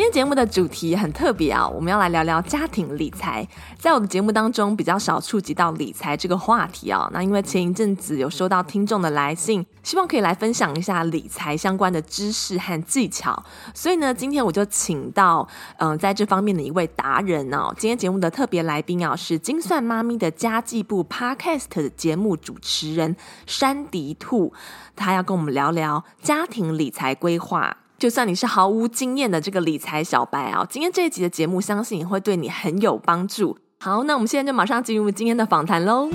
今天节目的主题很特别啊，我们要来聊聊家庭理财。在我的节目当中，比较少触及到理财这个话题啊。那因为前一阵子有收到听众的来信，希望可以来分享一下理财相关的知识和技巧，所以呢，今天我就请到嗯、在这方面的一位达人哦。今天节目的特别来宾啊，是精算妈咪的家计部 Podcast 的节目主持人珊迪兔，他要跟我们聊聊家庭理财规划。就算你是毫无经验的这个理财小白啊，今天这一集的节目，相信也会对你很有帮助。好，那我们现在就马上进入今天的访谈喽。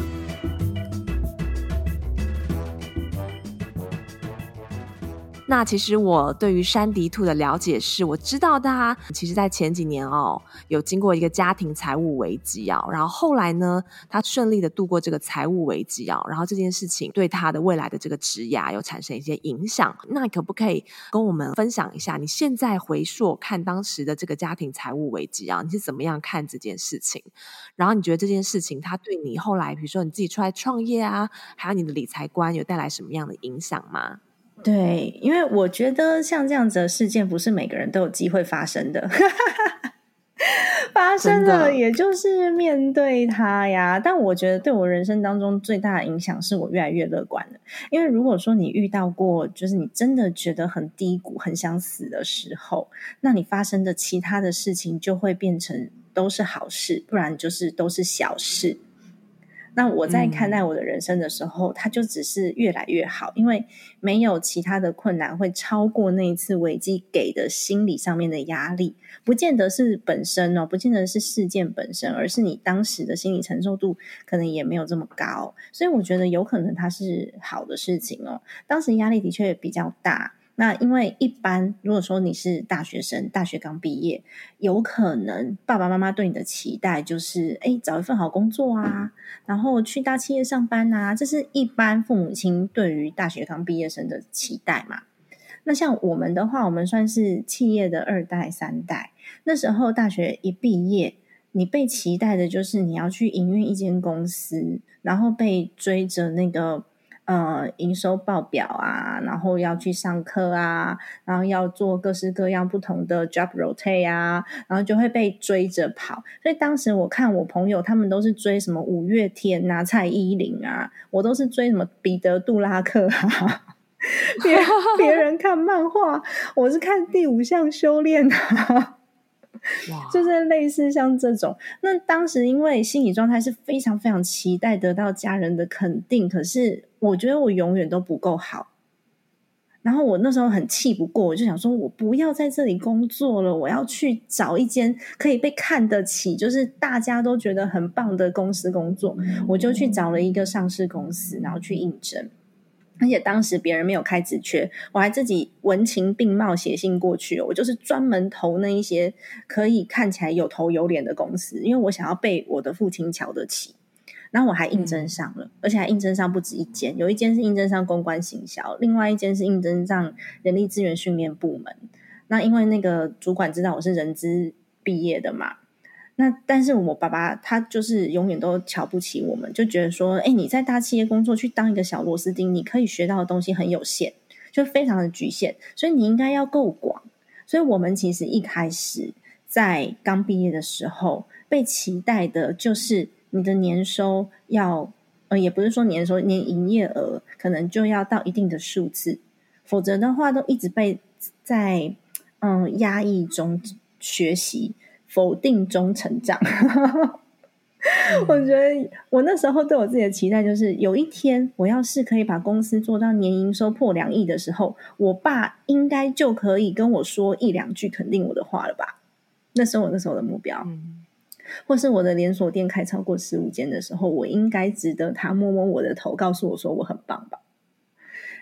那其实我对于山迪兔的了解是，我知道他其实，在前几年哦，有经过一个家庭财务危机啊，然后后来呢，他顺利的度过这个财务危机啊，然后这件事情对他的未来的这个职涯有产生一些影响。那可不可以跟我们分享一下，你现在回溯看当时的这个家庭财务危机啊，你是怎么样看这件事情？然后你觉得这件事情它对你后来，比如说你自己出来创业啊，还有你的理财观，有带来什么样的影响吗？对，因为我觉得像这样子的事件，不是每个人都有机会发生的。发生了，也就是面对它呀。但我觉得对我人生当中最大的影响，是我越来越乐观了。因为如果说你遇到过，就是你真的觉得很低谷、很想死的时候，那你发生的其他的事情就会变成都是好事，不然就是都是小事。那我在看待我的人生的时候，嗯，它就只是越来越好，因为没有其他的困难会超过那一次危机给的心理上面的压力，不见得是本身哦，不见得是事件本身，而是你当时的心理承受度可能也没有这么高，所以我觉得有可能它是好的事情哦。当时压力的确比较大。那因为一般如果说你是大学生，大学刚毕业，有可能爸爸妈妈对你的期待就是，哎，找一份好工作啊，然后去大企业上班啊，这是一般父母亲对于大学刚毕业生的期待嘛。那像我们的话，我们算是企业的二代、三代，那时候大学一毕业，你被期待的就是你要去营运一间公司，然后被追着那个。呃，营收报表啊，然后要去上课啊，然后要做各式各样不同的 job rotate 啊，然后就会被追着跑。所以当时我看我朋友他们都是追什么五月天啊、蔡依林啊，我都是追什么彼得·杜拉克啊。别别人看漫画，我是看第五项修炼啊。就是类似像这种，那当时因为心理状态是非常非常期待得到家人的肯定，可是我觉得我永远都不够好。然后我那时候很气不过，我就想说，我不要在这里工作了，我要去找一间可以被看得起，就是大家都觉得很棒的公司工作。我就去找了一个上市公司，然后去应征。而且当时别人没有开职缺，我还自己文情并茂写信过去。我就是专门投那一些可以看起来有头有脸的公司，因为我想要被我的父亲瞧得起。然后我还应征上了，而且还应征上不止一间，有一间是应征上公关行销，另外一间是应征上人力资源训练部门。那因为那个主管知道我是人资毕业的嘛。那但是我爸爸他就是永远都瞧不起我们，就觉得说，哎，你在大企业工作去当一个小螺丝钉，你可以学到的东西很有限，就非常的局限，所以你应该要够广。所以我们其实一开始在刚毕业的时候，被期待的就是你的年收要，呃，也不是说年收，年营业额可能就要到一定的数字，否则的话都一直被在嗯压抑中学习。否定中成长，我觉得我那时候对我自己的期待就是，有一天我要是可以把公司做到年营收破两亿的时候，我爸应该就可以跟我说一两句肯定我的话了吧？那时候我那时候的目标，嗯、或是我的连锁店开超过十五间的时候，我应该值得他摸摸我的头，告诉我说我很棒吧？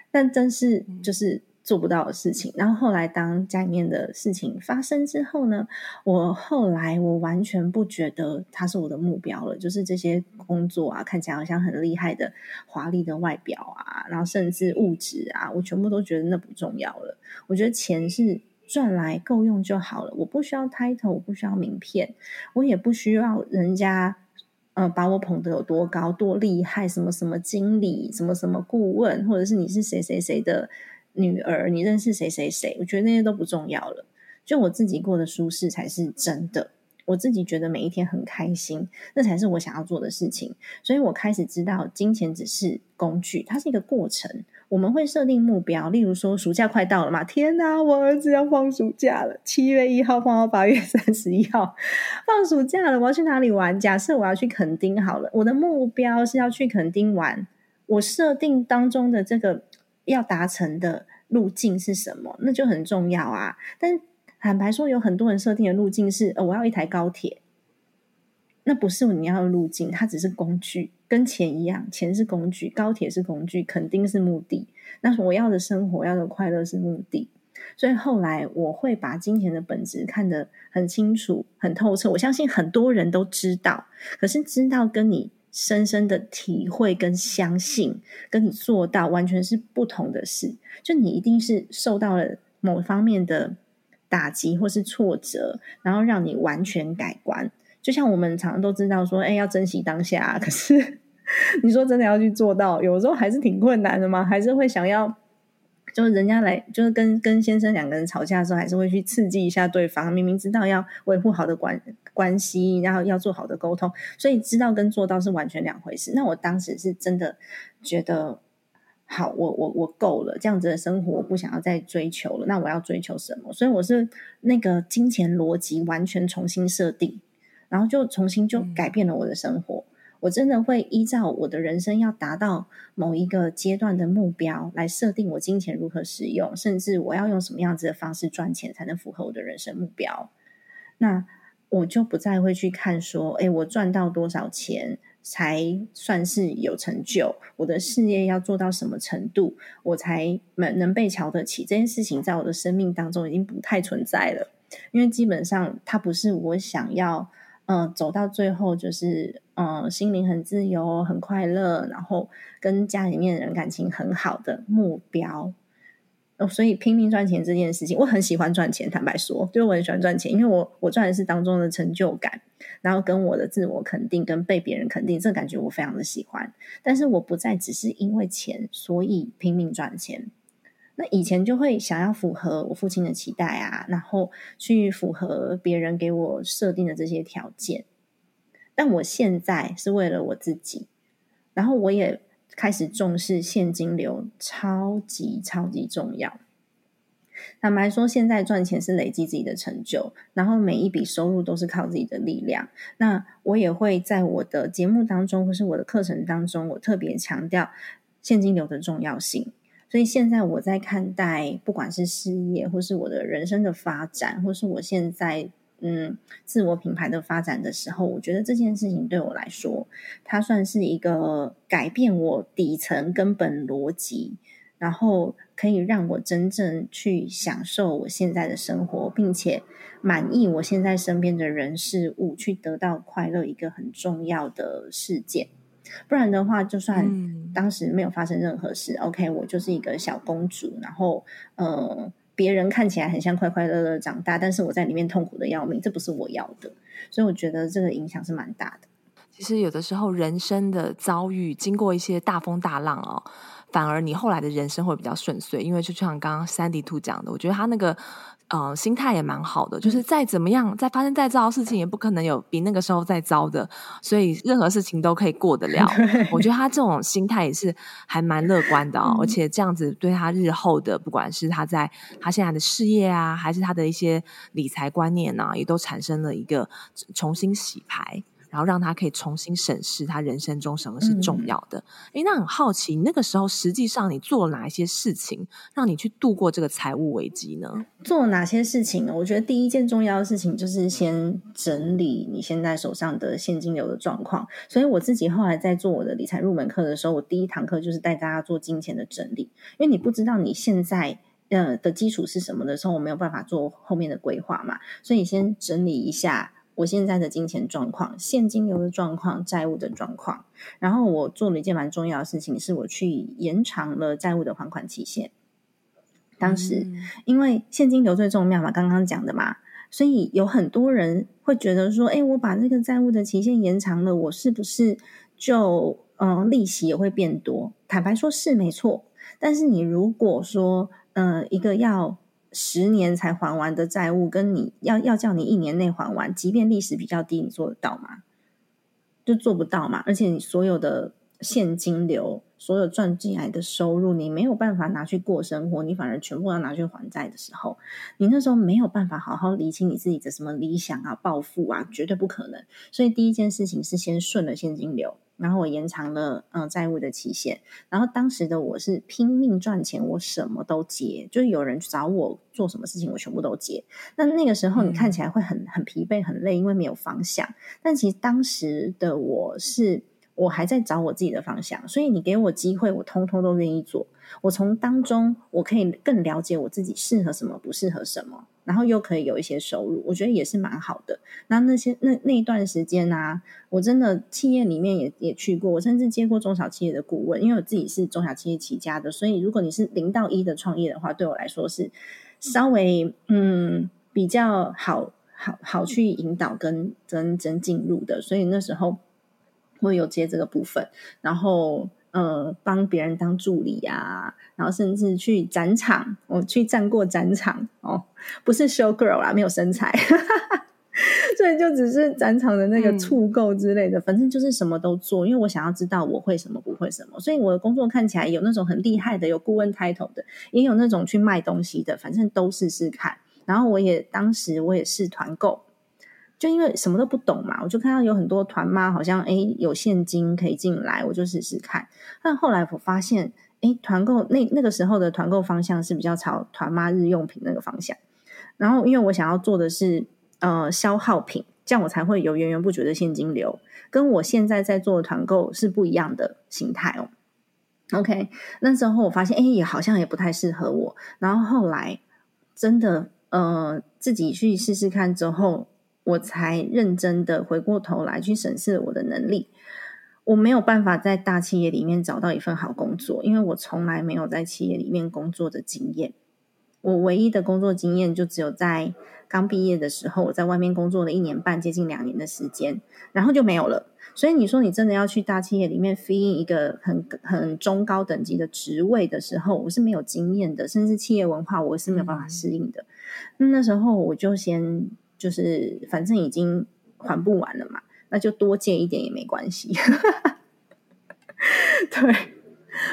但真是就是做不到的事情。然后后来当家里面的事情发生之后呢，我后来我完全不觉得它是我的目标了。就是这些工作啊，看起来好像很厉害的华丽的外表啊，然后甚至物质啊，我全部都觉得那不重要了。我觉得钱是赚来够用就好了，我不需要 title，我不需要名片，我也不需要人家。嗯，把我捧得有多高、多厉害？什么什么经理、什么什么顾问，或者是你是谁谁谁的女儿？你认识谁谁谁？我觉得那些都不重要了，就我自己过得舒适才是真的。我自己觉得每一天很开心，那才是我想要做的事情。所以我开始知道，金钱只是工具，它是一个过程。我们会设定目标，例如说暑假快到了嘛，天哪，我儿子要放暑假了，七月一号放到八月三十一号，放暑假了，我要去哪里玩？假设我要去垦丁好了，我的目标是要去垦丁玩，我设定当中的这个要达成的路径是什么？那就很重要啊。但坦白说，有很多人设定的路径是，呃，我要一台高铁。那不是你要的路径，它只是工具，跟钱一样，钱是工具，高铁是工具，肯定是目的。那我要的生活，要的快乐是目的。所以后来我会把金钱的本质看得很清楚、很透彻。我相信很多人都知道，可是知道跟你深深的体会跟相信，跟你做到完全是不同的事。就你一定是受到了某方面的打击或是挫折，然后让你完全改观。就像我们常常都知道说，哎，要珍惜当下。可是 你说真的要去做到，有时候还是挺困难的嘛。还是会想要，就是人家来，就是跟跟先生两个人吵架的时候，还是会去刺激一下对方。明明知道要维护好的关关系，然后要做好的沟通，所以知道跟做到是完全两回事。那我当时是真的觉得，好，我我我够了，这样子的生活我不想要再追求了。那我要追求什么？所以我是那个金钱逻辑完全重新设定。然后就重新就改变了我的生活。我真的会依照我的人生要达到某一个阶段的目标来设定我金钱如何使用，甚至我要用什么样子的方式赚钱才能符合我的人生目标。那我就不再会去看说，诶，我赚到多少钱才算是有成就？我的事业要做到什么程度，我才能能被瞧得起？这件事情在我的生命当中已经不太存在了，因为基本上它不是我想要。嗯，走到最后就是嗯，心灵很自由、很快乐，然后跟家里面人感情很好的目标。哦，所以拼命赚钱这件事情，我很喜欢赚钱。坦白说，就我很喜欢赚钱，因为我我赚的是当中的成就感，然后跟我的自我肯定，跟被别人肯定，这感觉我非常的喜欢。但是我不再只是因为钱，所以拼命赚钱。那以前就会想要符合我父亲的期待啊，然后去符合别人给我设定的这些条件。但我现在是为了我自己，然后我也开始重视现金流，超级超级重要。坦白说，现在赚钱是累积自己的成就，然后每一笔收入都是靠自己的力量。那我也会在我的节目当中，或是我的课程当中，我特别强调现金流的重要性。所以现在我在看待，不管是事业，或是我的人生的发展，或是我现在嗯自我品牌的发展的时候，我觉得这件事情对我来说，它算是一个改变我底层根本逻辑，然后可以让我真正去享受我现在的生活，并且满意我现在身边的人事物，去得到快乐一个很重要的事件。不然的话，就算当时没有发生任何事，嗯，OK，我就是一个小公主，然后呃，别人看起来很像快快乐乐长大，但是我在里面痛苦的要命，这不是我要的，所以我觉得这个影响是蛮大的。其实有的时候，人生的遭遇经过一些大风大浪哦，反而你后来的人生会比较顺遂，因为就像刚刚 Sandy Two 讲的，我觉得他那个。呃，心态也蛮好的，就是再怎么样，再发生再糟的事情，也不可能有比那个时候再糟的，所以任何事情都可以过得了。我觉得他这种心态也是还蛮乐观的哦，而且这样子对他日后的，不管是他在他现在的事业啊，还是他的一些理财观念啊，也都产生了一个重新洗牌。然后让他可以重新审视他人生中什么是重要的。诶、嗯、那很好奇，那个时候实际上你做了哪一些事情，让你去度过这个财务危机呢？做了哪些事情呢？我觉得第一件重要的事情就是先整理你现在手上的现金流的状况。所以我自己后来在做我的理财入门课的时候，我第一堂课就是带大家做金钱的整理，因为你不知道你现在。呃的基础是什么的时候，我没有办法做后面的规划嘛。所以先整理一下我现在的金钱状况、现金流的状况、债务的状况。然后我做了一件蛮重要的事情，是我去延长了债务的还款期限。当时因为现金流最重要嘛，刚刚讲的嘛，所以有很多人会觉得说：“哎，我把这个债务的期限延长了，我是不是就嗯利息也会变多？”坦白说，是没错。但是你如果说，呃，一个要十年才还完的债务，跟你要要叫你一年内还完，即便利息比较低，你做得到吗？就做不到嘛。而且你所有的现金流，所有赚进来的收入，你没有办法拿去过生活，你反而全部要拿去还债的时候，你那时候没有办法好好理清你自己的什么理想啊、抱负啊，绝对不可能。所以第一件事情是先顺了现金流。然后我延长了嗯债务的期限，然后当时的我是拼命赚钱，我什么都接，就是有人找我做什么事情，我全部都接。那那个时候你看起来会很很疲惫、很累，因为没有方向。但其实当时的我是，我还在找我自己的方向，所以你给我机会，我通通都愿意做。我从当中我可以更了解我自己适合什么，不适合什么。然后又可以有一些收入，我觉得也是蛮好的。那那些那那一段时间呢、啊，我真的企业里面也也去过，我甚至接过中小企业的顾问，因为我自己是中小企业起家的，所以如果你是零到一的创业的话，对我来说是稍微嗯比较好好好去引导跟真真进入的，所以那时候我有接这个部分，然后。呃，帮别人当助理啊，然后甚至去展场，我去站过展场哦，不是 show girl 啦，没有身材，所以就只是展场的那个促购之类的，嗯，反正就是什么都做，因为我想要知道我会什么不会什么，所以我的工作看起来有那种很厉害的，有顾问 title 的，也有那种去卖东西的，反正都试试看。然后我也当时我也是团购。就因为什么都不懂嘛，我就看到有很多团妈好像诶有现金可以进来，我就试试看。但后来我发现，诶团购那那个时候的团购方向是比较朝团妈日用品那个方向。然后因为我想要做的是呃消耗品，这样我才会有源源不绝的现金流，跟我现在在做的团购是不一样的形态哦。OK，那时候我发现诶也好像也不太适合我。然后后来真的呃自己去试试看之后。我才认真的回过头来去审视我的能力。我没有办法在大企业里面找到一份好工作，因为我从来没有在企业里面工作的经验。我唯一的工作经验就只有在刚毕业的时候，我在外面工作了一年半，接近两年的时间，然后就没有了。所以你说你真的要去大企业里面 fill 一个很很中高等级的职位的时候，我是没有经验的，甚至企业文化我是没有办法适应的。嗯、那时候我就先。就是反正已经还不完了嘛，那就多借一点也没关系。对，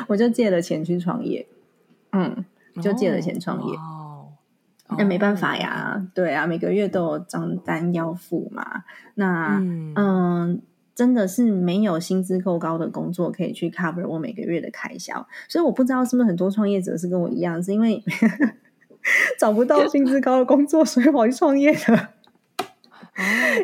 我就借了钱去创业，嗯，就借了钱创业。哦，那没办法呀，哦，对啊，每个月都有账单要付嘛。那嗯，嗯，真的是没有薪资够高的工作可以去 cover 我每个月的开销，所以我不知道是不是很多创业者是跟我一样，是因为 找不到薪资高的工作，所以跑去创业的。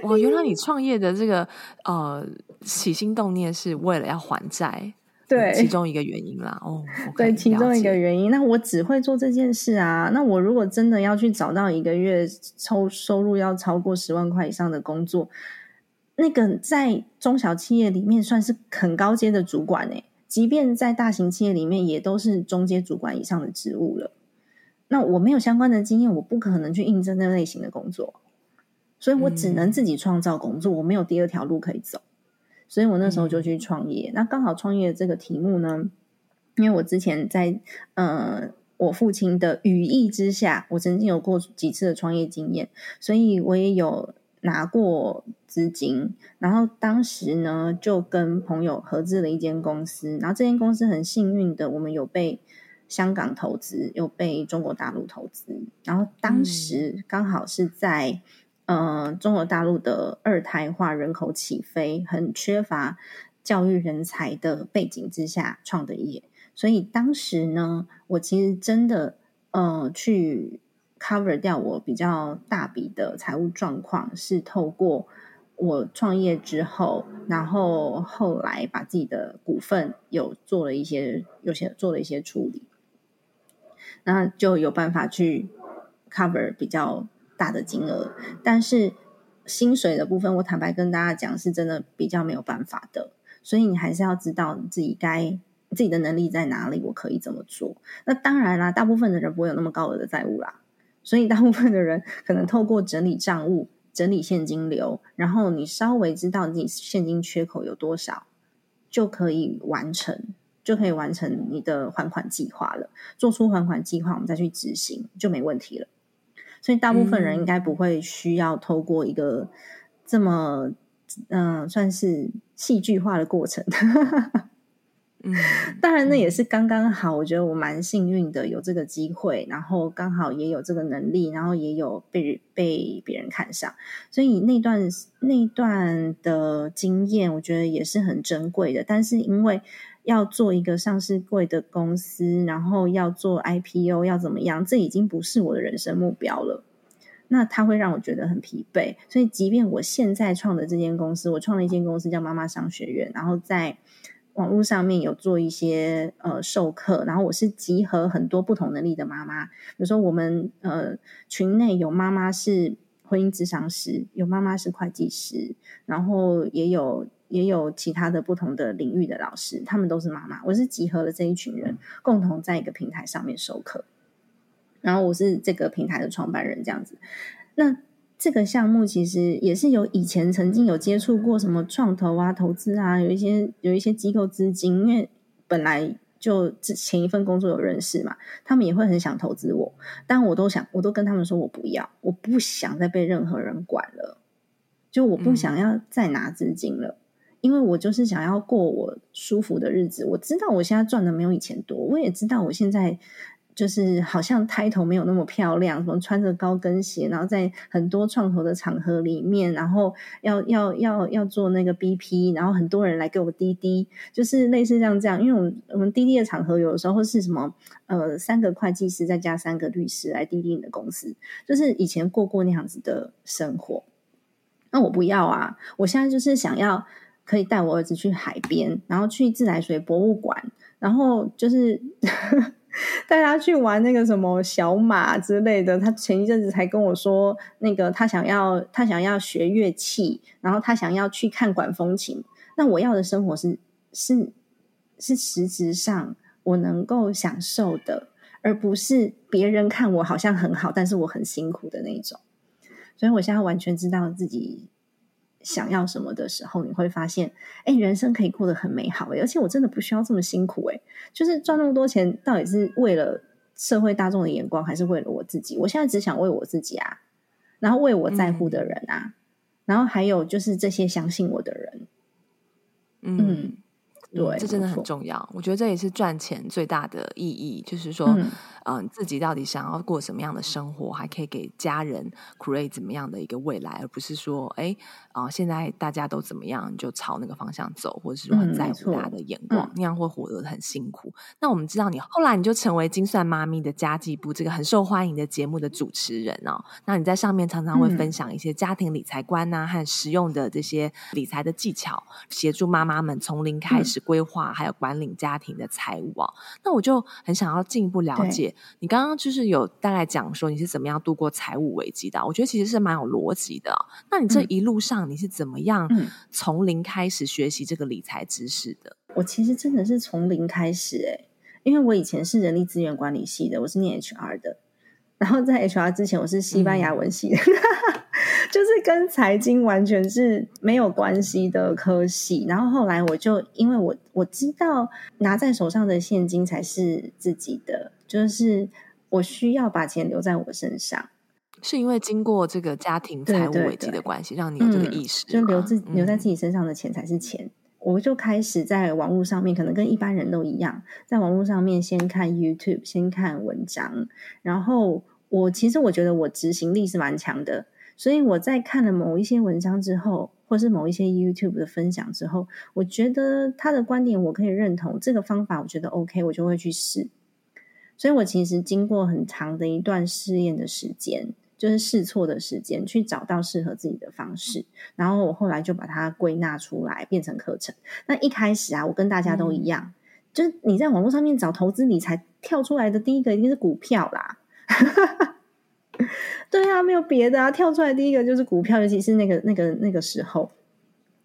哦，哇！原来你创业的这个呃起心动念是为了要还债，对，其中一个原因啦。哦，okay, 对，其中一个原因。那我只会做这件事啊。那我如果真的要去找到一个月抽收入要超过十万块以上的工作，那个在中小企业里面算是很高阶的主管诶，即便在大型企业里面也都是中阶主管以上的职务了。那我没有相关的经验，我不可能去应征那类型的工作。所以我只能自己创造工作，嗯，我没有第二条路可以走，所以我那时候就去创业。嗯、那刚好创业这个题目呢，因为我之前在呃我父亲的羽翼之下，我曾经有过几次的创业经验，所以我也有拿过资金。然后当时呢，就跟朋友合资了一间公司，然后这间公司很幸运的，我们有被香港投资，有被中国大陆投资。然后当时刚好是在。呃，中国大陆的二胎化人口起飞，很缺乏教育人才的背景之下创的业，所以当时呢，我其实真的呃去 cover 掉我比较大笔的财务状况，是透过我创业之后，然后后来把自己的股份有做了一些，有些做了一些处理。那就有办法去 cover 比较大的金额。但是薪水的部分，我坦白跟大家讲，是真的比较没有办法的。所以你还是要知道你自己该自己的能力在哪里，我可以怎么做。那当然啦，大部分的人不会有那么高额的债务啦，所以大部分的人可能透过整理账务、整理现金流，然后你稍微知道你现金缺口有多少，就可以完成，就可以完成你的还款计划了。做出还款计划，我们再去执行就没问题了。所以大部分人应该不会需要透过一个这么。嗯、呃，算是戏剧化的过程。嗯，当然那也是刚刚好。我觉得我蛮幸运的，有这个机会，然后刚好也有这个能力，然后也有被被别人看上，所以那段那段的经验，我觉得也是很珍贵的。但是因为要做一个上市柜的公司，然后要做 IPO，要怎么样，这已经不是我的人生目标了。那它会让我觉得很疲惫，所以即便我现在创的这间公司，我创了一间公司叫妈妈商学院，然后在网络上面有做一些呃授课，然后我是集合很多不同能力的妈妈，比如说我们呃群内有妈妈是婚姻咨商师，有妈妈是会计师，然后也有也有其他的不同的领域的老师，他们都是妈妈，我是集合了这一群人，共同在一个平台上面授课。然后我是这个平台的创办人，这样子。那这个项目其实也是有以前曾经有接触过什么创投啊、投资啊，有一些有一些机构资金，因为本来就之前一份工作有认识嘛，他们也会很想投资我，但我都想，我都跟他们说我不要，我不想再被任何人管了，就我不想要再拿资金了，嗯、因为我就是想要过我舒服的日子。我知道我现在赚的没有以前多，我也知道我现在。就是好像抬头没有那么漂亮，什么穿着高跟鞋，然后在很多创投的场合里面，然后要要要要做那个 BP，然后很多人来给我滴滴，就是类似像这样。因为我们我们滴滴的场合，有的时候是什么呃三个会计师再加三个律师来滴滴你的公司，就是以前过过那样子的生活。那我不要啊！我现在就是想要可以带我儿子去海边，然后去自来水博物馆，然后就是。带他去玩那个什么小马之类的，他前一阵子才跟我说，那个他想要他想要学乐器，然后他想要去看管风琴。那我要的生活是是是实质上我能够享受的，而不是别人看我好像很好，但是我很辛苦的那种。所以我现在完全知道自己。想要什么的时候，你会发现，哎，人生可以过得很美好诶，而且我真的不需要这么辛苦哎，就是赚那么多钱，到底是为了社会大众的眼光，还是为了我自己？我现在只想为我自己啊，然后为我在乎的人啊，嗯、然后还有就是这些相信我的人，嗯。嗯对，这真的很重要。我觉得这也是赚钱最大的意义，就是说，嗯、呃，自己到底想要过什么样的生活，还可以给家人 create 怎么样的一个未来，而不是说，哎，啊、呃，现在大家都怎么样，你就朝那个方向走，或者是说很在乎大家的眼光，嗯、那样会活得很辛苦。嗯、那我们知道你后来你就成为精算妈咪的家计部这个很受欢迎的节目的主持人哦。那你在上面常常会分享一些家庭理财观啊，和实用的这些理财的技巧，协助妈妈们从零开始。规划还有管理家庭的财务哦，那我就很想要进一步了解你刚刚就是有大概讲说你是怎么样度过财务危机的，我觉得其实是蛮有逻辑的。那你这一路上你是怎么样从零开始学习这个理财知识的？我其实真的是从零开始哎、欸，因为我以前是人力资源管理系的，我是念 HR 的，然后在 HR 之前我是西班牙文系的。嗯 就是跟财经完全是没有关系的科系，然后后来我就因为我我知道拿在手上的现金才是自己的，就是我需要把钱留在我身上，是因为经过这个家庭财务危机的关系，对对对，让你。有这个意识，嗯，就留自留在？自己身上的钱才是钱。嗯，我就开始在网络上面，可能跟一般人都一样，在网络上面先看 YouTube，先看文章，然后我其实我觉得我执行力是蛮强的。所以我在看了某一些文章之后，或是某一些 YouTube 的分享之后，我觉得他的观点我可以认同，这个方法我觉得 OK，我就会去试。所以我其实经过很长的一段试验的时间，就是试错的时间，去找到适合自己的方式。然后我后来就把它归纳出来，变成课程。那一开始啊，我跟大家都一样，就是你在网络上面找投资理财，跳出来的第一个一定是股票啦。对啊，没有别的啊，跳出来第一个就是股票，尤其是那个那个那个时候。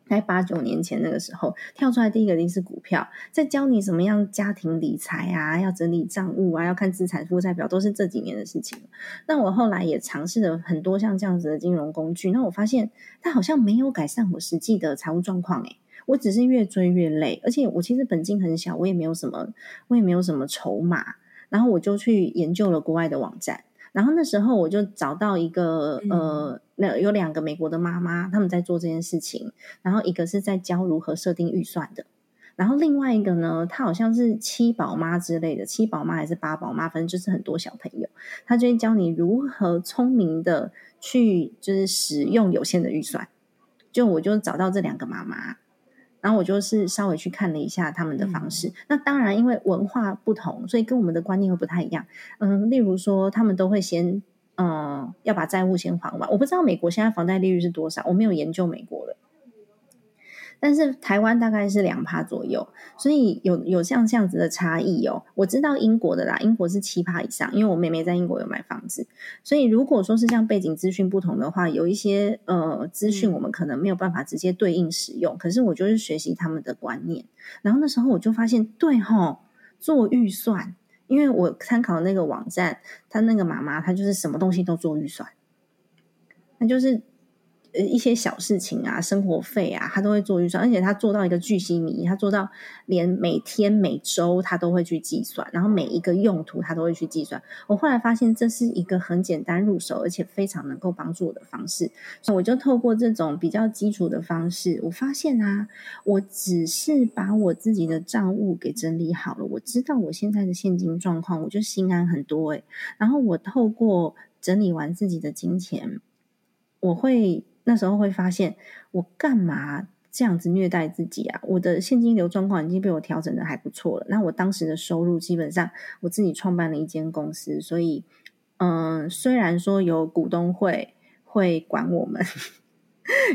在八九年前那个时候，跳出来第一个一定是股票，在教你怎么样家庭理财啊，要整理账务啊，要看资产负债表，都是这几年的事情。那我后来也尝试了很多像这样子的金融工具，那我发现它好像没有改善我实际的财务状况，诶，我只是越追越累，而且我其实本金很小，我也没有什么，我也没有什么筹码，然后我就去研究了国外的网站。然后那时候我就找到一个呃，那有两个美国的妈妈，他们在做这件事情。然后一个是在教如何设定预算的，然后另外一个呢，她好像是七宝妈之类的，七宝妈还是八宝妈，反正就是很多小朋友，她就会教你如何聪明的去就是使用有限的预算。就我就找到这两个妈妈。然后我就是稍微去看了一下他们的方式，嗯、那当然因为文化不同，所以跟我们的观念会不太一样。嗯，例如说他们都会先，嗯，要把债务先还完。我不知道美国现在房贷利率是多少，我没有研究美国的。但是台湾大概是两趴左右，所以有有像这样子的差异哦。我知道英国的啦，英国是七趴以上，因为我妹妹在英国有买房子，所以如果说是像背景资讯不同的话，有一些呃资讯我们可能没有办法直接对应使用。可是我就是学习他们的观念，然后那时候我就发现，对齁，做预算，因为我参考那个网站，他那个妈妈她就是什么东西都做预算，那就是。一些小事情啊，生活费啊，他都会做预算，而且他做到一个巨细靡遗，他做到连每天每周他都会去计算，然后每一个用途他都会去计算。我后来发现这是一个很简单入手，而且非常能够帮助我的方式，所以我就透过这种比较基础的方式，我发现啊，我只是把我自己的账务给整理好了，我知道我现在的现金状况，我就心安很多诶。然后我透过整理完自己的金钱，我会。那时候会发现，我干嘛这样子虐待自己啊？我的现金流状况已经被我调整的还不错了。那我当时的收入基本上，我自己创办了一间公司，所以，嗯，虽然说有股东会会管我们。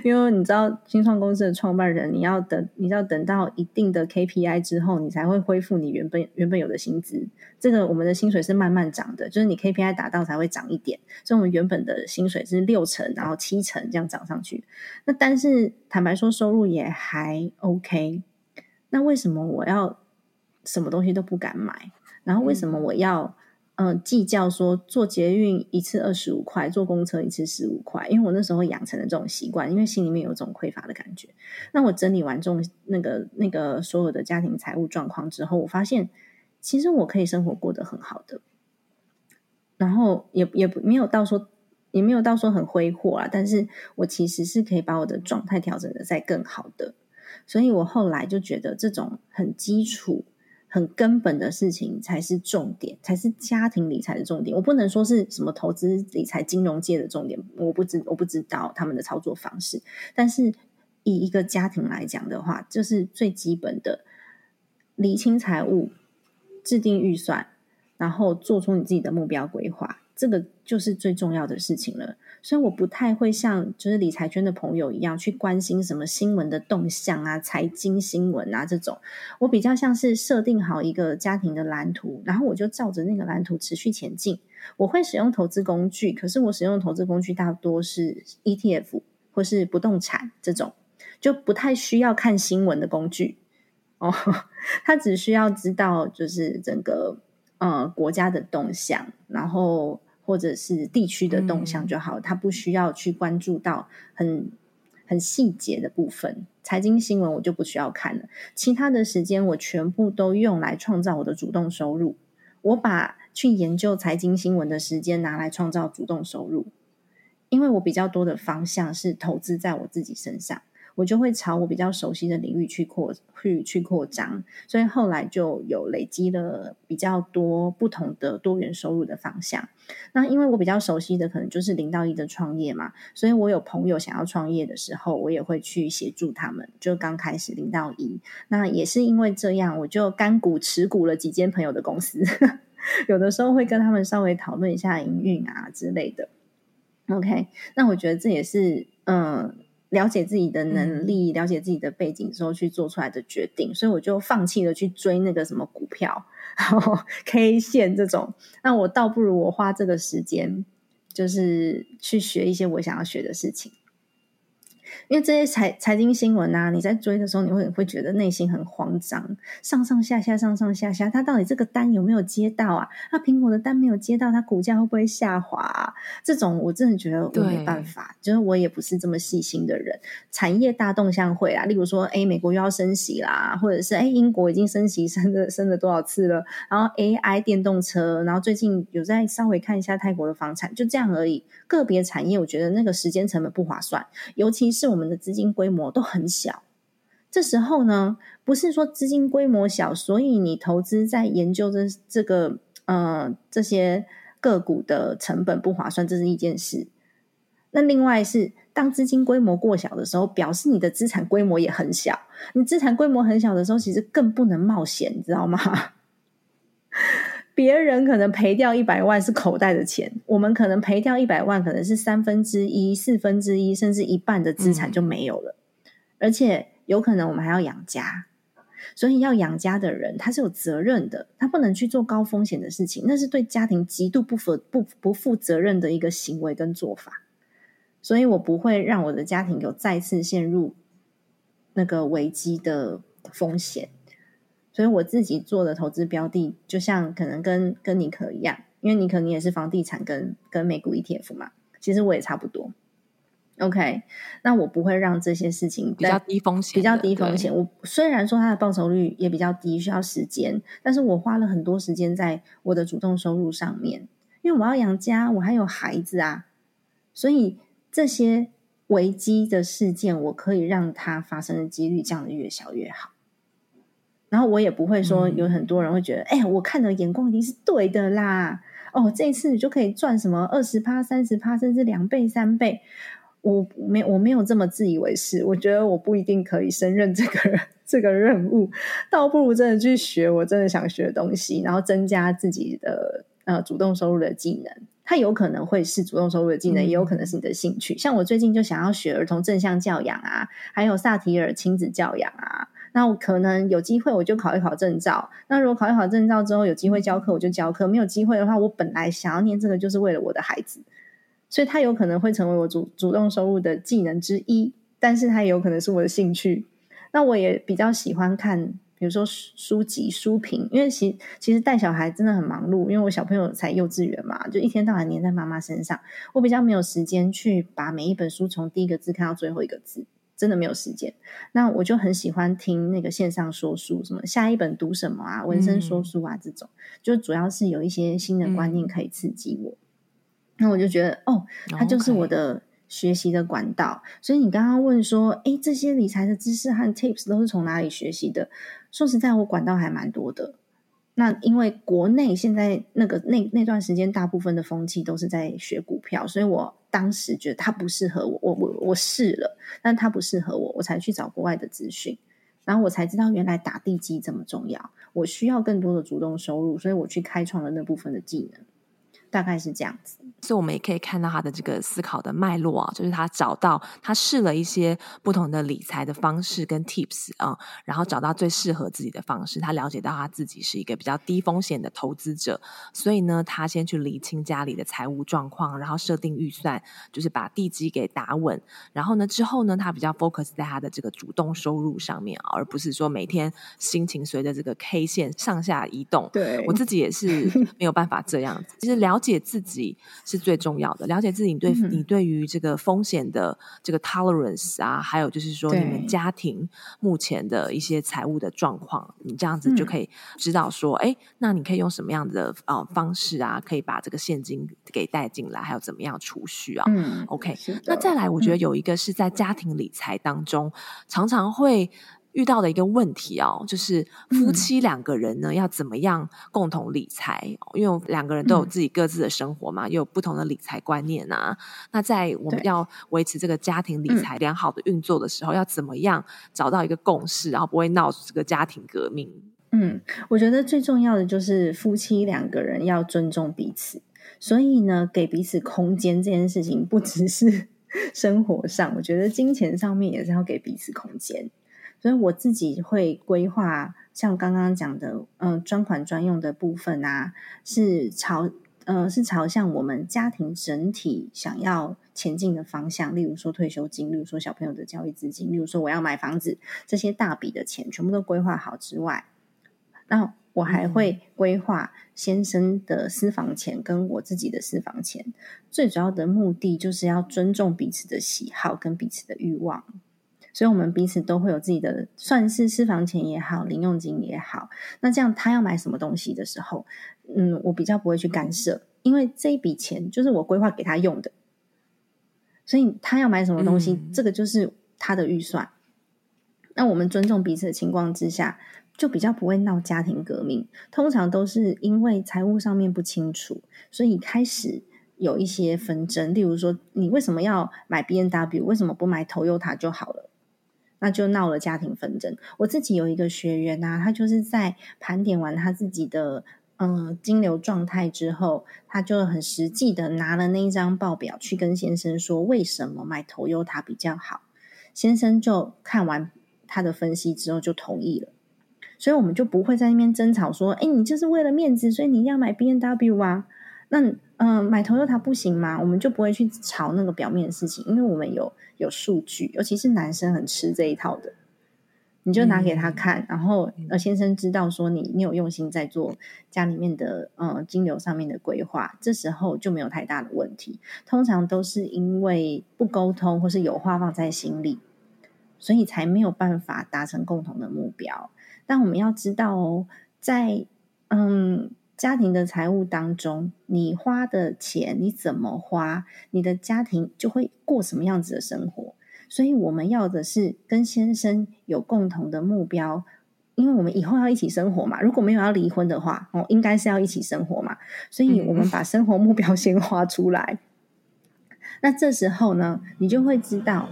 因为你知道，新创公司的创办人，你要等，你要等到一定的 KPI 之后，你才会恢复你原本原本有的薪资。这个我们的薪水是慢慢涨的，就是你 KPI 达到才会涨一点。所以，我们原本的薪水是六成，然后七成这样涨上去。那但是坦白说，收入也还 OK。那为什么我要什么东西都不敢买？然后为什么我要？嗯，计较说坐捷运一次二十五块，坐公车一次十五块，因为我那时候养成了这种习惯，因为心里面有种匮乏的感觉。那我整理完这种那个那个所有的家庭财务状况之后，我发现其实我可以生活过得很好的，然后也也没有到说也没有到说很挥霍啊，但是我其实是可以把我的状态调整的再更好的，所以我后来就觉得这种很基础。很根本的事情才是重点，才是家庭理财的重点。我不能说是什么投资理财、金融界的重点，我不知我不知道他们的操作方式。但是以一个家庭来讲的话，就是最基本的理清财务、制定预算，然后做出你自己的目标规划。这个就是最重要的事情了，所以我不太会像就是理财圈的朋友一样去关心什么新闻的动向啊、财经新闻啊这种。我比较像是设定好一个家庭的蓝图，然后我就照着那个蓝图持续前进。我会使用投资工具，可是我使用的投资工具大多是 ETF 或是不动产这种，就不太需要看新闻的工具哦。他只需要知道就是整个呃国家的动向，然后。或者是地区的动向就好，他不需要去关注到很很细节的部分。财经新闻我就不需要看了，其他的时间我全部都用来创造我的主动收入。我把去研究财经新闻的时间拿来创造主动收入，因为我比较多的方向是投资在我自己身上。我就会朝我比较熟悉的领域去扩去去扩张，所以后来就有累积了比较多不同的多元收入的方向。那因为我比较熟悉的可能就是零到一的创业嘛，所以我有朋友想要创业的时候，我也会去协助他们。就刚开始零到一，那也是因为这样，我就干股持股了几间朋友的公司，有的时候会跟他们稍微讨论一下营运啊之类的。OK，那我觉得这也是嗯。了解自己的能力，嗯、了解自己的背景之后去做出来的决定，所以我就放弃了去追那个什么股票，然后 K 线这种。那我倒不如我花这个时间，就是去学一些我想要学的事情。因为这些财财经新闻啊，你在追的时候，你会会觉得内心很慌张，上上下下，上上下下，它到底这个单有没有接到啊？那苹果的单没有接到，它股价会不会下滑啊？这种我真的觉得我没办法，就是我也不是这么细心的人。产业大动向会啊，例如说，哎，美国又要升息啦，或者是哎，英国已经升息升了升了多少次了？然后 AI 电动车，然后最近有在稍微看一下泰国的房产，就这样而已。个别产业，我觉得那个时间成本不划算，尤其是我们的资金规模都很小。这时候呢，不是说资金规模小，所以你投资在研究这这个呃这些个股的成本不划算，这是一件事。那另外是，当资金规模过小的时候，表示你的资产规模也很小。你资产规模很小的时候，其实更不能冒险，你知道吗？别人可能赔掉一百万是口袋的钱，我们可能赔掉一百万，可能是三分之一、四分之一，甚至一半的资产就没有了。嗯、而且有可能我们还要养家，所以要养家的人他是有责任的，他不能去做高风险的事情，那是对家庭极度不负不不负责任的一个行为跟做法。所以我不会让我的家庭有再次陷入那个危机的风险。所以我自己做的投资标的，就像可能跟跟尼克一样，因为你可能也是房地产跟跟美股 ETF 嘛，其实我也差不多。OK，那我不会让这些事情比较低风险，比较低风险。我虽然说它的报酬率也比较低，需要时间，但是我花了很多时间在我的主动收入上面，因为我要养家，我还有孩子啊，所以这些危机的事件，我可以让它发生的几率降得越小越好。然后我也不会说有很多人会觉得，哎、嗯，我看的眼光一定是对的啦。哦，这一次你就可以赚什么二十趴、三十趴，甚至两倍、三倍。我没我没有这么自以为是。我觉得我不一定可以胜任这个这个任务，倒不如真的去学我真的想学的东西，然后增加自己的呃主动收入的技能。它有可能会是主动收入的技能，嗯、也有可能是你的兴趣。像我最近就想要学儿童正向教养啊，还有萨提尔亲子教养啊。那我可能有机会，我就考一考证照。那如果考一考证照之后有机会教课，我就教课；没有机会的话，我本来想要念这个，就是为了我的孩子，所以它有可能会成为我主主动收入的技能之一，但是它也有可能是我的兴趣。那我也比较喜欢看，比如说书籍书评，因为其其实带小孩真的很忙碌，因为我小朋友才幼稚园嘛，就一天到晚黏在妈妈身上，我比较没有时间去把每一本书从第一个字看到最后一个字。真的没有时间，那我就很喜欢听那个线上说书，什么下一本读什么啊，文生说书啊，这种、嗯、就主要是有一些新的观念可以刺激我。嗯、那我就觉得，哦，它就是我的学习的管道。所以你刚刚问说，诶，这些理财的知识和 tips 都是从哪里学习的？说实在，我管道还蛮多的。那因为国内现在那个那那段时间，大部分的风气都是在学股票，所以我当时觉得它不适合我，我我我试了，但它不适合我，我才去找国外的资讯，然后我才知道原来打地基这么重要，我需要更多的主动收入，所以我去开创了那部分的技能，大概是这样子。所以我们也可以看到他的这个思考的脉络啊，就是他找到他试了一些不同的理财的方式跟 tips 啊，然后找到最适合自己的方式。他了解到他自己是一个比较低风险的投资者，所以呢，他先去理清家里的财务状况，然后设定预算，就是把地基给打稳。然后呢，之后呢，他比较 focus 在他的这个主动收入上面啊，而不是说每天心情随着这个 K 线上下移动。对，我自己也是没有办法这样子。其实了解自己是。最重要的，了解自己对你对于这个风险的这个 tolerance 啊，还有就是说你们家庭目前的一些财务的状况，你这样子就可以知道说，哎、嗯，那你可以用什么样的呃方式啊，可以把这个现金给带进来，还有怎么样储蓄啊？嗯，OK，那再来，我觉得有一个是在家庭理财当中、嗯、常常会。遇到的一个问题哦，就是夫妻两个人呢、嗯、要怎么样共同理财？因为两个人都有自己各自的生活嘛，又、嗯、有不同的理财观念啊。那在我们要维持这个家庭理财良好的运作的时候，要怎么样找到一个共识，然后不会闹出这个家庭革命？嗯，我觉得最重要的就是夫妻两个人要尊重彼此，所以呢，给彼此空间这件事情，不只是 生活上，我觉得金钱上面也是要给彼此空间。所以我自己会规划，像刚刚讲的，嗯、呃，专款专用的部分啊，是朝，呃，是朝向我们家庭整体想要前进的方向。例如说退休金，例如说小朋友的教育资金，例如说我要买房子，这些大笔的钱全部都规划好之外，那我还会规划先生的私房钱跟我自己的私房钱。最主要的目的就是要尊重彼此的喜好跟彼此的欲望。所以，我们彼此都会有自己的，算是私房钱也好，零用金也好。那这样，他要买什么东西的时候，嗯，我比较不会去干涉，因为这一笔钱就是我规划给他用的。所以，他要买什么东西，嗯、这个就是他的预算。那我们尊重彼此的情况之下，就比较不会闹家庭革命。通常都是因为财务上面不清楚，所以开始有一些纷争。例如说，你为什么要买 B N W？为什么不买 Toyota 就好了？那就闹了家庭纷争。我自己有一个学员啊，他就是在盘点完他自己的嗯、呃、金流状态之后，他就很实际的拿了那一张报表去跟先生说，为什么买 Toyota 比较好。先生就看完他的分析之后就同意了，所以我们就不会在那边争吵说，哎，你就是为了面子，所以你要买 B N W 啊。那嗯、呃，买 Toyota 不行吗？我们就不会去吵那个表面的事情，因为我们有有数据，尤其是男生很吃这一套的。你就拿给他看，嗯、然后呃，先生知道说你你有用心在做家里面的呃金流上面的规划，这时候就没有太大的问题。通常都是因为不沟通或是有话放在心里，所以才没有办法达成共同的目标。但我们要知道哦，在嗯。家庭的财务当中，你花的钱你怎么花，你的家庭就会过什么样子的生活。所以我们要的是跟先生有共同的目标，因为我们以后要一起生活嘛。如果没有要离婚的话，哦，应该是要一起生活嘛。所以我们把生活目标 先画出来。嗯。那这时候呢，你就会知道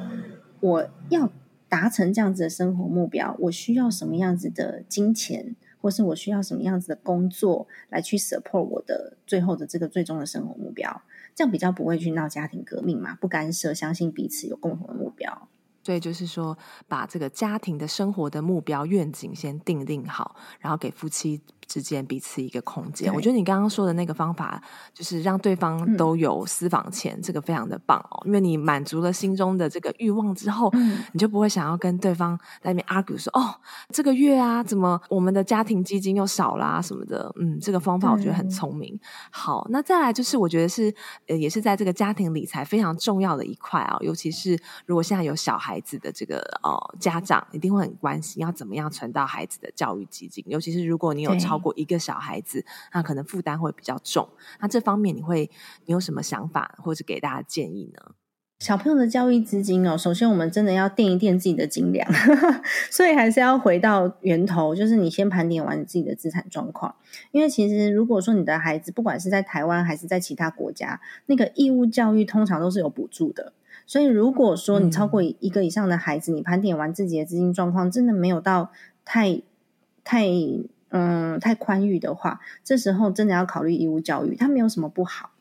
我要达成这样子的生活目标，我需要什么样子的金钱。或是我需要什么样子的工作来去 support 我的最后的这个最终的生活目标，这样比较不会去闹家庭革命嘛，不干涉，相信彼此有共同的目标。所以就是说，把这个家庭的生活的目标愿景先定定好，然后给夫妻之间彼此一个空间。我觉得你刚刚说的那个方法，就是让对方都有私房钱，嗯、这个非常的棒哦。因为你满足了心中的这个欲望之后，嗯、你就不会想要跟对方在那边 argue 说：“哦，这个月啊，怎么我们的家庭基金又少啦、啊、什么的。”嗯，这个方法我觉得很聪明。嗯、好，那再来就是我觉得是呃，也是在这个家庭理财非常重要的一块啊，尤其是如果现在有小孩。孩子的这个哦，家长一定会很关心，要怎么样存到孩子的教育基金。尤其是如果你有超过一个小孩子，那可能负担会比较重。那这方面你会你有什么想法，或者给大家建议呢？小朋友的教育资金哦，首先我们真的要垫一垫自己的斤两，所以还是要回到源头，就是你先盘点完你自己的资产状况。因为其实如果说你的孩子不管是在台湾还是在其他国家，那个义务教育通常都是有补助的。所以，如果说你超过一个以上的孩子，嗯、你盘点完自己的资金状况，真的没有到太、太嗯太宽裕的话，这时候真的要考虑义务教育，它没有什么不好，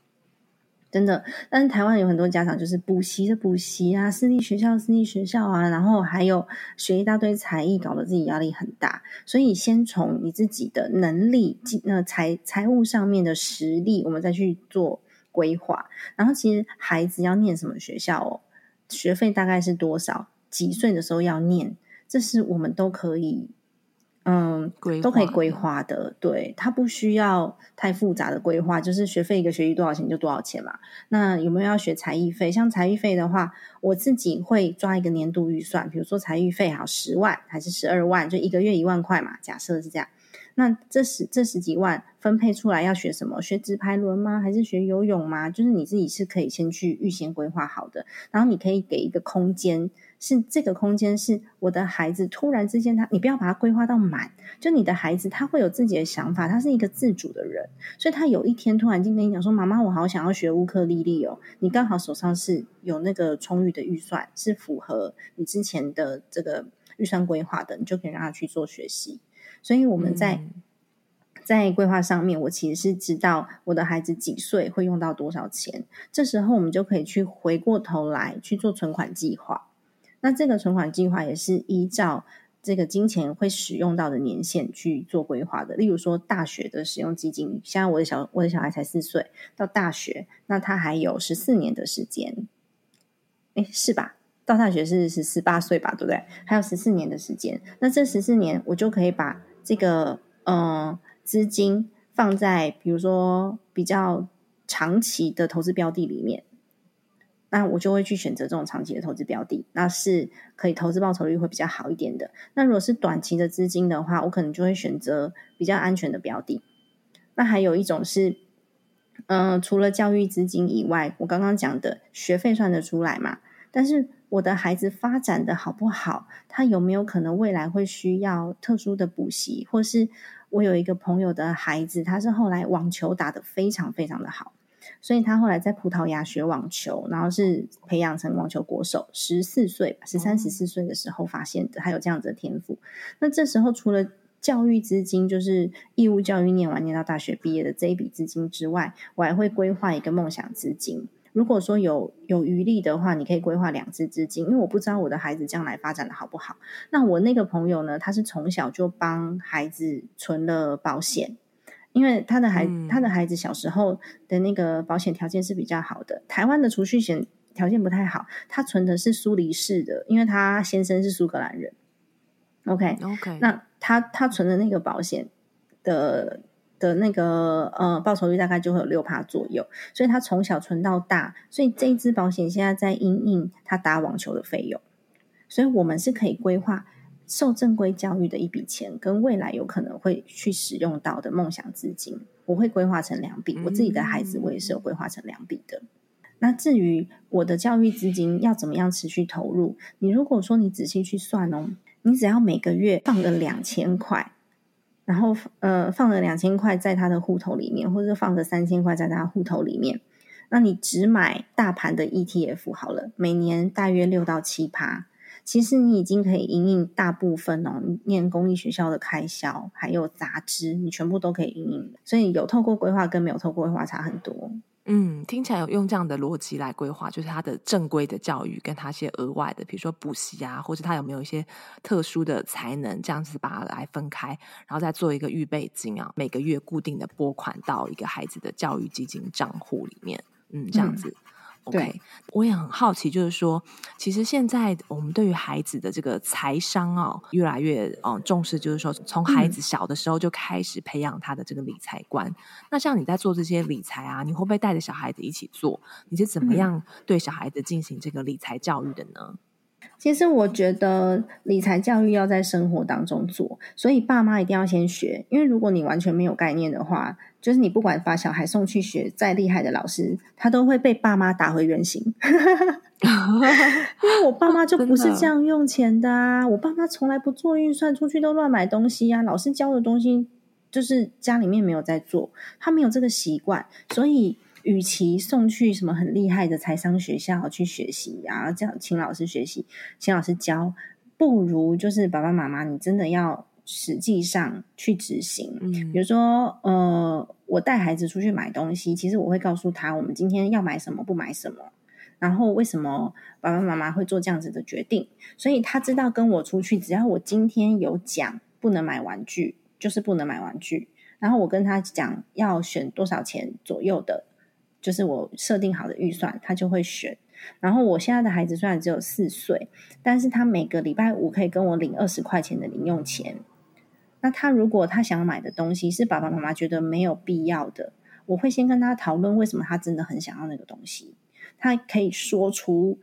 真的。但是台湾有很多家长就是补习的补习啊，私立学校私立学校啊，然后还有学一大堆才艺，搞得自己压力很大。所以，先从你自己的能力、那财财务上面的实力，我们再去做。规划，然后其实孩子要念什么学校哦，学费大概是多少？几岁的时候要念？这是我们都可以，嗯，都可以规划的。对，他不需要太复杂的规划，就是学费一个学期多少钱就多少钱嘛。那有没有要学才艺费？像才艺费的话，我自己会抓一个年度预算，比如说才艺费好十万还是十二万，就一个月一万块嘛。假设是这样。那这十这十几万分配出来要学什么？学直排轮吗？还是学游泳吗？就是你自己是可以先去预先规划好的，然后你可以给一个空间，是这个空间是我的孩子突然之间他，你不要把它规划到满，就你的孩子他会有自己的想法，他是一个自主的人，所以他有一天突然间跟你讲说：“妈妈，我好想要学乌克丽丽哦。”你刚好手上是有那个充裕的预算，是符合你之前的这个预算规划的，你就可以让他去做学习。所以我们在在规划上面，我其实是知道我的孩子几岁会用到多少钱，这时候我们就可以去回过头来去做存款计划。那这个存款计划也是依照这个金钱会使用到的年限去做规划的。例如说，大学的使用基金，现在我的小我的小孩才四岁，到大学，那他还有十四年的时间，哎，是吧？到大学是十八岁吧，对不对？还有十四年的时间，那这十四年我就可以把这个嗯。呃资金放在比如说比较长期的投资标的里面，那我就会去选择这种长期的投资标的，那是可以投资报酬率会比较好一点的。那如果是短期的资金的话，我可能就会选择比较安全的标的。那还有一种是，嗯、除了教育资金以外，我刚刚讲的学费算得出来嘛？但是我的孩子发展的好不好，他有没有可能未来会需要特殊的补习，或是？我有一个朋友的孩子，他是后来网球打得非常非常的好，所以他后来在葡萄牙学网球，然后是培养成网球国手。十四岁，十三、十四岁的时候发现的，他有这样子的天赋。那这时候除了教育资金，就是义务教育念完念到大学毕业的这一笔资金之外，我还会规划一个梦想资金。如果说有有余力的话，你可以规划两支资金，因为我不知道我的孩子将来发展的好不好。那我那个朋友呢，他是从小就帮孩子存了保险，因为他的孩、嗯、他的孩子小时候的那个保险条件是比较好的。台湾的储蓄险条件不太好，他存的是苏黎世的，因为他先生是苏格兰人。OK OK，那他他存的那个保险的。的那个呃报酬率大概就会有六趴左右，所以他从小存到大，所以这一支保险现在在因应他打网球的费用，所以我们是可以规划受正规教育的一笔钱，跟未来有可能会去使用到的梦想资金，我会规划成两笔。我自己的孩子，我也是有规划成两笔的。那至于我的教育资金要怎么样持续投入，你如果说你仔细去算哦，你只要每个月放个两千块。然后，呃，放了两千块在他的户头里面，或者放个三千块在他户头里面。那你只买大盘的 ETF 好了，每年大约六到七趴。其实你已经可以因应大部分哦，念公立学校的开销，还有杂支，你全部都可以因应。所以有透过规划跟没有透过规划差很多。嗯，听起来有用这样的逻辑来规划，就是他的正规的教育跟他一些额外的，比如说补习啊，或者他有没有一些特殊的才能，这样子把它来分开，然后再做一个预备金啊，每个月固定的拨款到一个孩子的教育基金账户里面，嗯，这样子。嗯 OK，对我也很好奇，就是说，其实现在我们对于孩子的这个财商啊，越来越哦重视，就是说，从孩子小的时候就开始培养他的这个理财观。嗯、那像你在做这些理财啊，你会不会带着小孩子一起做？你是怎么样对小孩子进行这个理财教育的呢？其实我觉得理财教育要在生活当中做，所以爸妈一定要先学。因为如果你完全没有概念的话，就是你不管把小孩送去学再厉害的老师，他都会被爸妈打回原形。因为我爸妈就 不是这样用钱的啊，我爸妈从来不做预算，出去都乱买东西啊。老师教的东西就是家里面没有在做，他没有这个习惯，所以。与其送去什么很厉害的财商学校去学习，然后这样请老师学习，请老师教，不如就是爸爸妈妈，你真的要实际上去执行。嗯，比如说，呃，我带孩子出去买东西，其实我会告诉他，我们今天要买什么，不买什么，然后为什么爸爸妈妈会做这样子的决定，所以他知道跟我出去，只要我今天有讲不能买玩具，就是不能买玩具，然后我跟他讲要选多少钱左右的。就是我设定好的预算，他就会选。然后我现在的孩子虽然只有四岁，但是他每个礼拜五可以跟我领二十块钱的零用钱。那他如果他想买的东西是爸爸妈妈觉得没有必要的，我会先跟他讨论为什么他真的很想要那个东西，他可以说出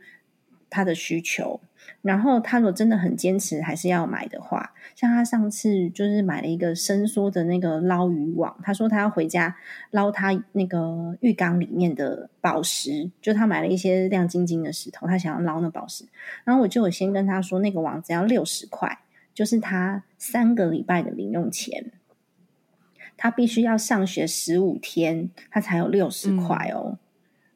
他的需求。然后他如果真的很坚持还是要买的话，像他上次就是买了一个伸缩的那个捞鱼网，他说他要回家捞他那个浴缸里面的宝石，就他买了一些亮晶晶的石头，他想要捞那宝石。然后我就有先跟他说，那个网只要六十块，就是他三个礼拜的零用钱。他必须要上学十五天，他才有六十块哦，嗯、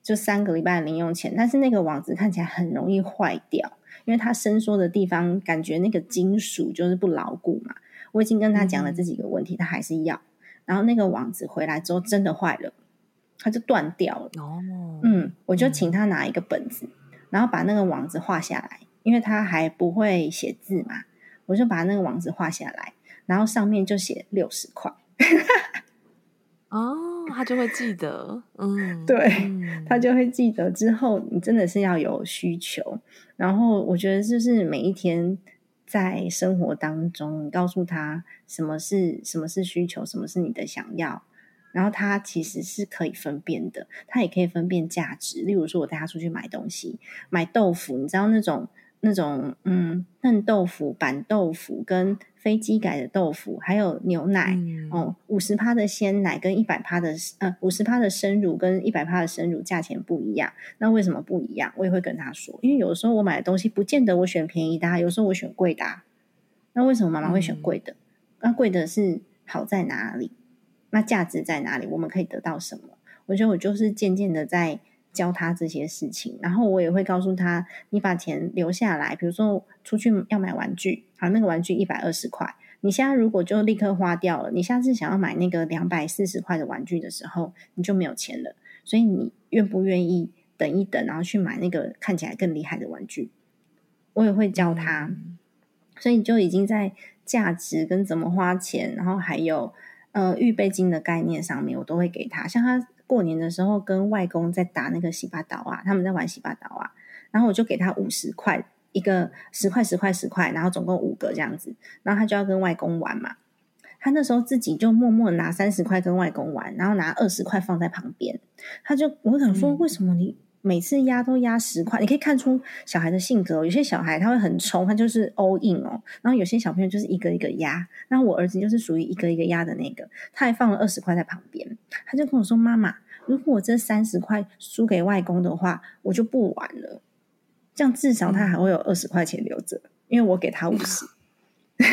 就三个礼拜的零用钱。但是那个网子看起来很容易坏掉。因为它伸缩的地方，感觉那个金属就是不牢固嘛。我已经跟他讲了这几个问题，他还是要。然后那个网子回来之后真的坏了，它就断掉了。哦，嗯，我就请他拿一个本子，嗯、然后把那个网子画下来，因为他还不会写字嘛，我就把那个网子画下来，然后上面就写六十块。哦，他就会记得，嗯，对，他就会记得。之后你真的是要有需求，然后我觉得就是每一天在生活当中，你告诉他什么是什么是需求，什么是你的想要，然后他其实是可以分辨的，他也可以分辨价值。例如说，我带他出去买东西，买豆腐，你知道那种。那种嗯，嫩豆腐、板豆腐跟非基改的豆腐，还有牛奶、嗯、哦，五十趴的鲜奶跟一百趴的呃五十趴的生乳跟一百趴的生乳价钱不一样，那为什么不一样？我也会跟他说，因为有的时候我买的东西不见得我选便宜的，有时候我选贵的。那为什么妈妈会选贵的？那、嗯、贵的是好在哪里？那价值在哪里？我们可以得到什么？我觉得我就是渐渐的在。教他这些事情，然后我也会告诉他：你把钱留下来，比如说出去要买玩具，好，那个玩具一百二十块，你现在如果就立刻花掉了，你下次想要买那个两百四十块的玩具的时候，你就没有钱了。所以你愿不愿意等一等，然后去买那个看起来更厉害的玩具？我也会教他，所以就已经在价值跟怎么花钱，然后还有呃预备金的概念上面，我都会给他，像他。过年的时候，跟外公在打那个洗把刀啊，他们在玩洗把刀啊，然后我就给他五十块一个，十块十块十块，然后总共五个这样子，然后他就要跟外公玩嘛。他那时候自己就默默拿三十块跟外公玩，然后拿二十块放在旁边。他就我想说，为什么你？每次压都压十块，你可以看出小孩的性格。有些小孩他会很冲，他就是 all in 哦。然后有些小朋友就是一个一个压。然后我儿子就是属于一个一个压的那个，他还放了二十块在旁边。他就跟我说：“妈妈，如果我这三十块输给外公的话，我就不玩了。这样至少他还会有二十块钱留着，因为我给他五十。”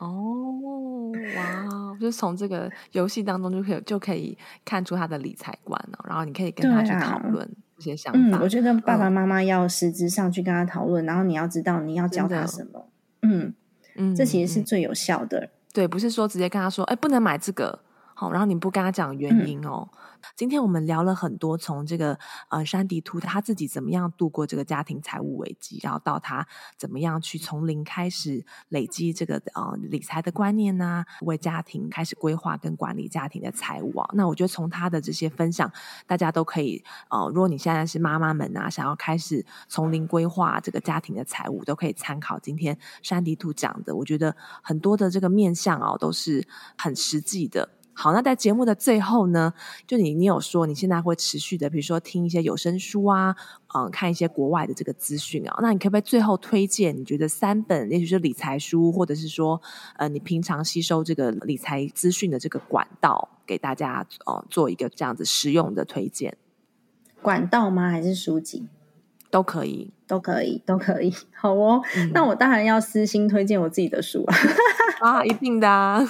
哦，哇！就是从这个游戏当中就可以就可以看出他的理财观哦。然后你可以跟他去讨论。这些想法，嗯，我觉得爸爸妈妈要实质上去跟他讨论，嗯、然后你要知道你要教他什么，嗯嗯，这其实是最有效的。对，不是说直接跟他说，哎，不能买这个，好，然后你不跟他讲原因哦。嗯今天我们聊了很多，从这个呃山迪图他自己怎么样度过这个家庭财务危机，然后到他怎么样去从零开始累积这个呃理财的观念呐、啊，为家庭开始规划跟管理家庭的财务啊。那我觉得从他的这些分享，大家都可以呃，如果你现在是妈妈们啊，想要开始从零规划这个家庭的财务，都可以参考今天山迪图讲的。我觉得很多的这个面向哦，都是很实际的。好，那在节目的最后呢，就你你有说你现在会持续的，比如说听一些有声书啊，嗯，看一些国外的这个资讯啊，那你可不可以最后推荐你觉得三本，也许是理财书，或者是说，呃，你平常吸收这个理财资讯的这个管道，给大家呃做一个这样子实用的推荐？管道吗？还是书籍？都可以，都可以，都可以。好哦，嗯、那我当然要私心推荐我自己的书啊！啊，一定的啊。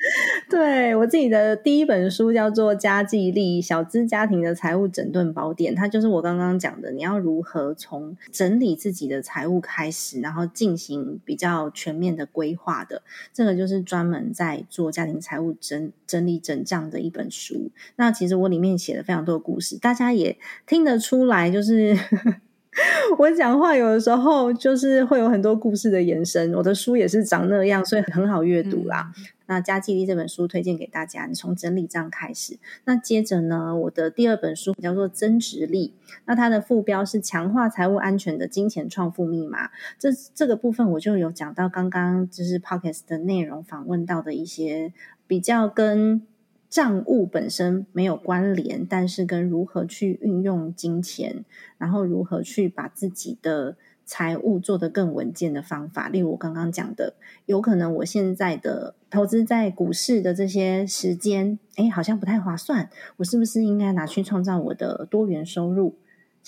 对，我自己的第一本书叫做《家计力：小资家庭的财务整顿宝典》，它就是我刚刚讲的，你要如何从整理自己的财务开始，然后进行比较全面的规划的。这个就是专门在做家庭财务整整理整账的一本书。那其实我里面写了非常多的故事，大家也听得出来，就是。我讲话有的时候就是会有很多故事的延伸，我的书也是长那样，所以很好阅读啦。嗯、那《家计力》这本书推荐给大家，你从整理账开始。那接着呢，我的第二本书叫做《增值力》，那它的副标是“强化财务安全的金钱创富密码”。这这个部分我就有讲到刚刚就是 Podcast 的内容，访问到的一些比较跟。账务本身没有关联，但是跟如何去运用金钱，然后如何去把自己的财务做得更稳健的方法，例如我刚刚讲的，有可能我现在的投资在股市的这些时间，哎，好像不太划算，我是不是应该拿去创造我的多元收入？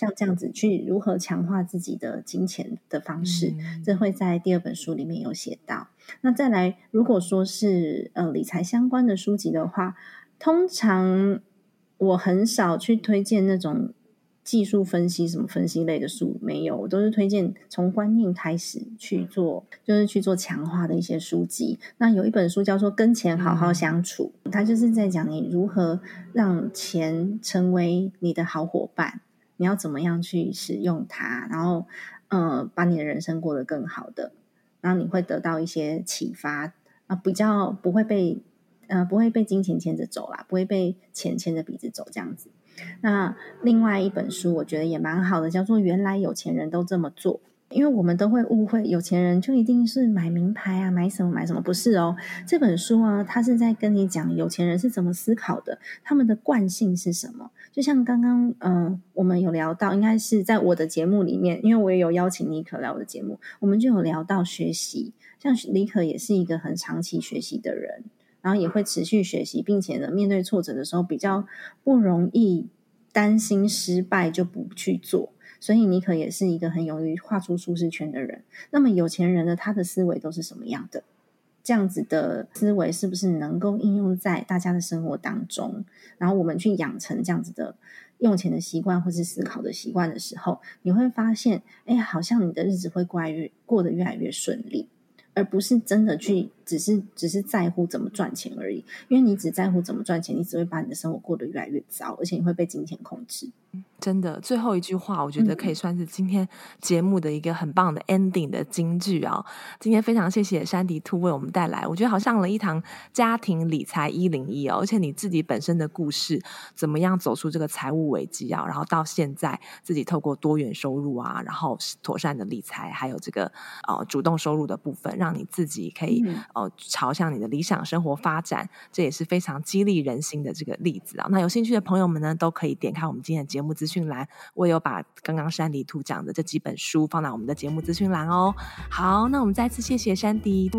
像这样子去如何强化自己的金钱的方式，嗯、这会在第二本书里面有写到。那再来，如果说是呃理财相关的书籍的话，通常我很少去推荐那种技术分析什么分析类的书没有，我都是推荐从观念开始去做，就是去做强化的一些书籍。那有一本书叫做《跟钱好好相处》，嗯，它就是在讲你如何让钱成为你的好伙伴，你要怎么样去使用它，然后呃，把你的人生过得更好的，然后你会得到一些启发啊，比较不会被。呃，不会被金钱牵着走啦，不会被钱牵着鼻子走这样子。那另外一本书，我觉得也蛮好的，叫做《原来有钱人都这么做》。因为我们都会误会有钱人就一定是买名牌啊，买什么买什么，不是哦。这本书啊，它是在跟你讲有钱人是怎么思考的，他们的惯性是什么。就像刚刚，嗯、我们有聊到，应该是在我的节目里面，因为我也有邀请尼可来我的节目，我们就有聊到学习。像尼可也是一个很长期学习的人。然后也会持续学习，并且呢，面对挫折的时候比较不容易担心失败就不去做。所以尼可也是一个很勇于跨出舒适圈的人。那么有钱人呢，他的思维都是什么样的？这样子的思维是不是能够应用在大家的生活当中？然后我们去养成这样子的用钱的习惯或是思考的习惯的时候，你会发现，哎，好像你的日子会过越过得越来越顺利。而不是真的去，只是只是在乎怎么赚钱而已。因为你只在乎怎么赚钱，你只会把你的生活过得越来越糟，而且你会被金钱控制。真的，最后一句话，我觉得可以算是今天节目的一个很棒的 ending 的金句啊！今天非常谢谢珊迪兔为我们带来，我觉得好像了一堂家庭理财一零一哦，而且你自己本身的故事，怎么样走出这个财务危机啊？然后到现在自己透过多元收入啊，然后妥善的理财，还有这个呃主动收入的部分，让你自己可以呃朝向你的理想生活发展，这也是非常激励人心的这个例子啊！那有兴趣的朋友们呢，都可以点开我们今天的节目资讯栏，我有把刚刚山迪图讲的这几本书放到我们的节目资讯栏哦。好，那我们再次谢谢山迪。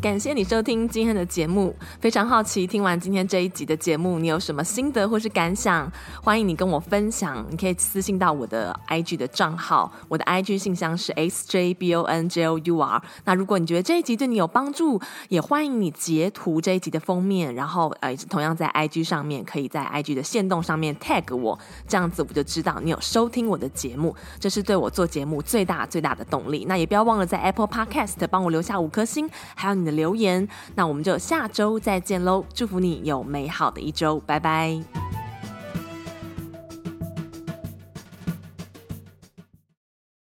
感谢你收听今天的节目，非常好奇听完今天这一集的节目，你有什么心得或是感想？欢迎你跟我分享，你可以私信到我的 IG 的账号，我的 IG 信箱是 sjbonjour。那如果你觉得这一集对你有帮助，也欢迎你截图这一集的封面，然后呃，同样在 IG 上面，可以在 IG 的线动上面 tag 我，这样子我就知道你有收听我的节目，这是对我做节目最大最大的动力。那也不要忘了在 Apple Podcast 帮我留下五颗星，还有你留言，那我们就下周再见喽！祝福你有美好的一周，拜拜。